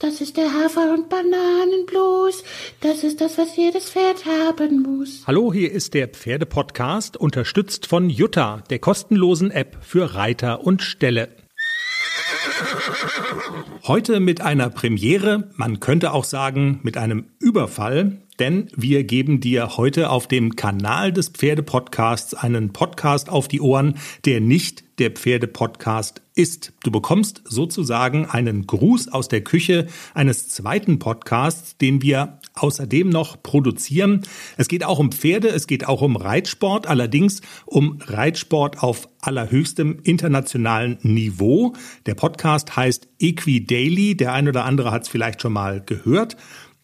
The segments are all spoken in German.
Das ist der Hafer- und Bananenblues. Das ist das, was jedes Pferd haben muss. Hallo, hier ist der Pferdepodcast, unterstützt von Jutta, der kostenlosen App für Reiter und Ställe. Heute mit einer Premiere, man könnte auch sagen mit einem Überfall, denn wir geben dir heute auf dem Kanal des Pferdepodcasts einen Podcast auf die Ohren, der nicht der Pferdepodcast ist. Du bekommst sozusagen einen Gruß aus der Küche eines zweiten Podcasts, den wir außerdem noch produzieren. Es geht auch um Pferde, es geht auch um Reitsport, allerdings um Reitsport auf allerhöchstem internationalen Niveau. Der Podcast heißt Equi Daily. Der ein oder andere hat es vielleicht schon mal gehört.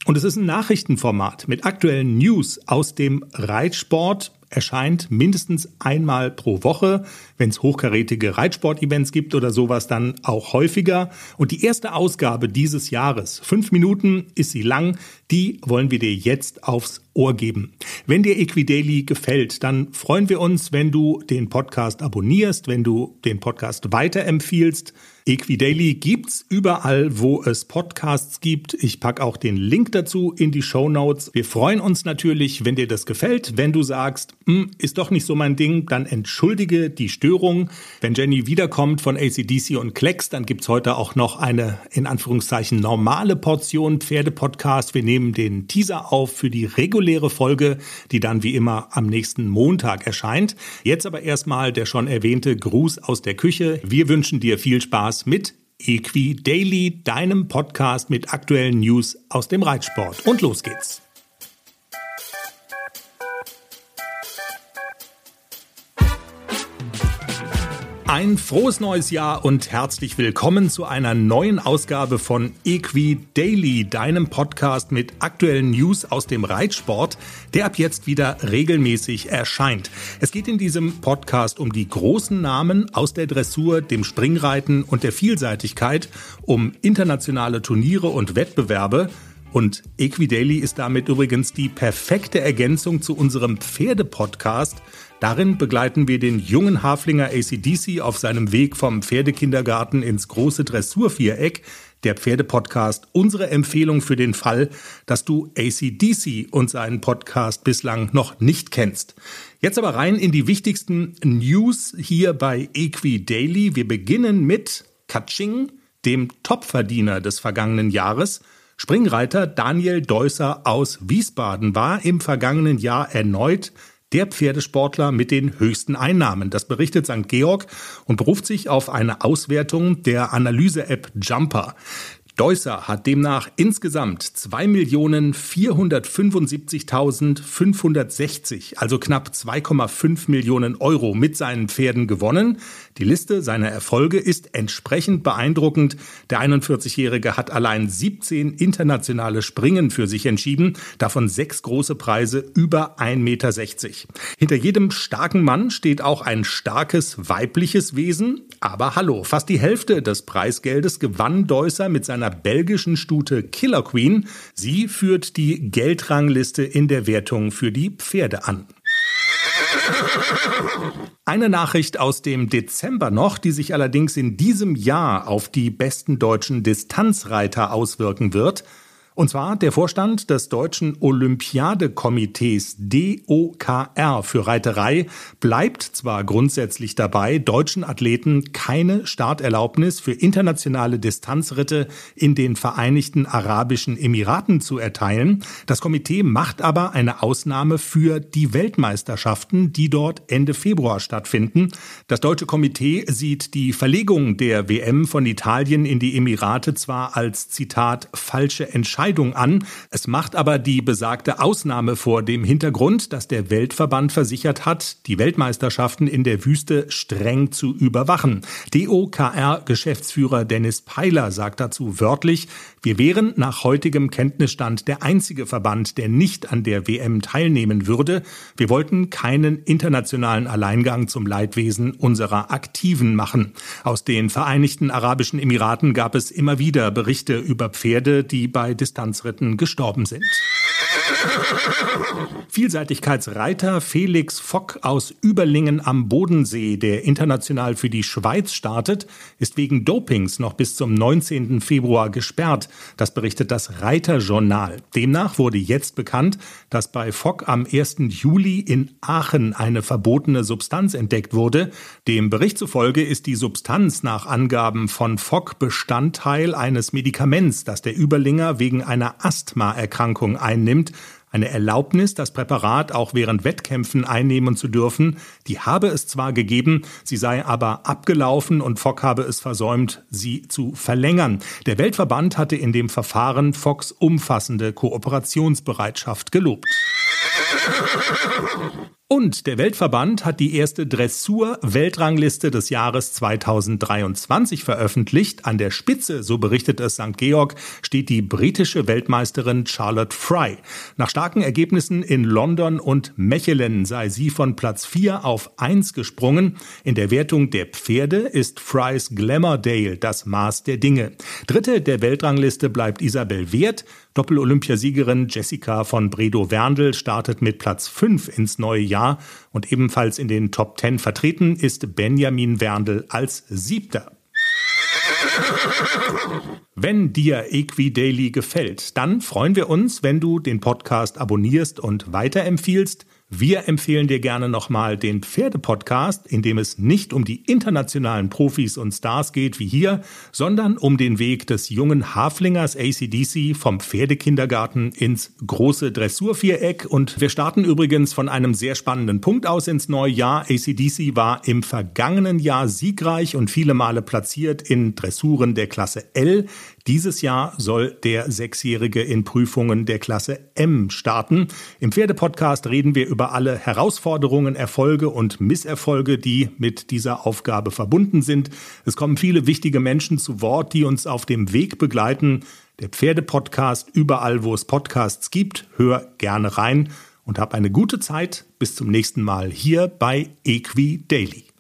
Und es ist ein Nachrichtenformat mit aktuellen News aus dem Reitsport, erscheint mindestens einmal pro Woche. Wenn es hochkarätige Reitsportevents gibt oder sowas, dann auch häufiger. Und die erste Ausgabe dieses Jahres, fünf Minuten ist sie lang, die wollen wir dir jetzt aufs Ohr geben. Wenn dir Equidaily gefällt, dann freuen wir uns, wenn du den Podcast abonnierst, wenn du den Podcast weiterempfiehlst. Equidaily gibt's überall, wo es Podcasts gibt. Ich pack auch den Link dazu in die Show Notes. Wir freuen uns natürlich, wenn dir das gefällt. Wenn du sagst, hm, ist doch nicht so mein Ding, dann entschuldige die Störung. Wenn Jenny wiederkommt von ACDC und Klecks, dann gibt's heute auch noch eine, in Anführungszeichen, normale Portion Pferdepodcast. Wir nehmen den Teaser auf für die reguläre Folge, die dann wie immer am nächsten Montag erscheint. Jetzt aber erstmal der schon erwähnte Gruß aus der Küche. Wir wünschen dir viel Spaß mit Equi Daily, deinem Podcast mit aktuellen News aus dem Reitsport. Und los geht's. Ein frohes neues Jahr und herzlich willkommen zu einer neuen Ausgabe von Equi Daily, deinem Podcast mit aktuellen News aus dem Reitsport, der ab jetzt wieder regelmäßig erscheint. Es geht in diesem Podcast um die großen Namen aus der Dressur, dem Springreiten und der Vielseitigkeit, um internationale Turniere und Wettbewerbe, und Equidaily ist damit übrigens die perfekte Ergänzung zu unserem Pferdepodcast. Darin begleiten wir den jungen Haflinger ACDC auf seinem Weg vom Pferdekindergarten ins große Dressurviereck. Der Pferdepodcast unsere Empfehlung für den Fall, dass du ACDC und seinen Podcast bislang noch nicht kennst. Jetzt aber rein in die wichtigsten News hier bei Equi Daily. Wir beginnen mit Katsching, dem Topverdiener des vergangenen Jahres – Springreiter Daniel Deusser aus Wiesbaden war im vergangenen Jahr erneut der Pferdesportler mit den höchsten Einnahmen. Das berichtet St. Georg und beruft sich auf eine Auswertung der Analyse-App Jumper. Deusser hat demnach insgesamt 2.475.560, also knapp 2,5 Millionen Euro mit seinen Pferden gewonnen. Die Liste seiner Erfolge ist entsprechend beeindruckend. Der 41-Jährige hat allein 17 internationale Springen für sich entschieden, davon sechs große Preise über 1,60 Meter. Hinter jedem starken Mann steht auch ein starkes weibliches Wesen. Aber hallo, fast die Hälfte des Preisgeldes gewann Deusser mit seiner seiner belgischen Stute Killer Queen. Sie führt die Geldrangliste in der Wertung für die Pferde an. Eine Nachricht aus dem Dezember noch, die sich allerdings in diesem Jahr auf die besten deutschen Distanzreiter auswirken wird. Und zwar der Vorstand des Deutschen Olympiadekomitees DOKR für Reiterei bleibt zwar grundsätzlich dabei, deutschen Athleten keine Starterlaubnis für internationale Distanzritte in den Vereinigten Arabischen Emiraten zu erteilen. Das Komitee macht aber eine Ausnahme für die Weltmeisterschaften, die dort Ende Februar stattfinden. Das deutsche Komitee sieht die Verlegung der WM von Italien in die Emirate zwar als Zitat falsche Entscheidung Entscheidung an. Es macht aber die besagte Ausnahme vor dem Hintergrund, dass der Weltverband versichert hat, die Weltmeisterschaften in der Wüste streng zu überwachen. DOKR-Geschäftsführer Dennis Peiler sagt dazu wörtlich, wir wären nach heutigem Kenntnisstand der einzige Verband, der nicht an der WM teilnehmen würde. Wir wollten keinen internationalen Alleingang zum Leidwesen unserer Aktiven machen. Aus den Vereinigten Arabischen Emiraten gab es immer wieder Berichte über Pferde, die bei Distanzritten gestorben sind. Vielseitigkeitsreiter Felix Fock aus Überlingen am Bodensee, der international für die Schweiz startet, ist wegen Dopings noch bis zum 19. Februar gesperrt. Das berichtet das Reiterjournal. Demnach wurde jetzt bekannt, dass bei Fock am 1. Juli in Aachen eine verbotene Substanz entdeckt wurde. Dem Bericht zufolge ist die Substanz nach Angaben von Fock Bestandteil eines Medikaments, das der Überlinger wegen einer Asthmaerkrankung einnimmt. Eine Erlaubnis, das Präparat auch während Wettkämpfen einnehmen zu dürfen, die habe es zwar gegeben, sie sei aber abgelaufen und Fock habe es versäumt, sie zu verlängern. Der Weltverband hatte in dem Verfahren Focks umfassende Kooperationsbereitschaft gelobt. Und der Weltverband hat die erste Dressur-Weltrangliste des Jahres 2023 veröffentlicht. An der Spitze, so berichtet es St. Georg, steht die britische Weltmeisterin Charlotte Fry. Nach starken Ergebnissen in London und Mechelen sei sie von Platz 4 auf 1 gesprungen. In der Wertung der Pferde ist Frys Glamourdale das Maß der Dinge. Dritte der Weltrangliste bleibt Isabel Wert. Doppel-Olympiasiegerin Jessica von Bredow-Werndl startet mit Platz 5 ins neue Jahr und ebenfalls in den Top 10 vertreten ist Benjamin Werndl als Siebter. Wenn dir Equidaily gefällt, dann freuen wir uns, wenn du den Podcast abonnierst und weiterempfiehlst. Wir empfehlen dir gerne nochmal den Pferdepodcast, in dem es nicht um die internationalen Profis und Stars geht wie hier, sondern um den Weg des jungen Haflingers ACDC vom Pferdekindergarten ins große Dressurviereck. Und wir starten übrigens von einem sehr spannenden Punkt aus ins neue Jahr. ACDC war im vergangenen Jahr siegreich und viele Male platziert in Dressuren der Klasse L. Dieses Jahr soll der Sechsjährige in Prüfungen der Klasse M starten. Im Pferdepodcast reden wir über alle Herausforderungen, Erfolge und Misserfolge, die mit dieser Aufgabe verbunden sind. Es kommen viele wichtige Menschen zu Wort, die uns auf dem Weg begleiten. Der Pferdepodcast überall, wo es Podcasts gibt. Hör gerne rein und hab eine gute Zeit. Bis zum nächsten Mal hier bei Equi Daily.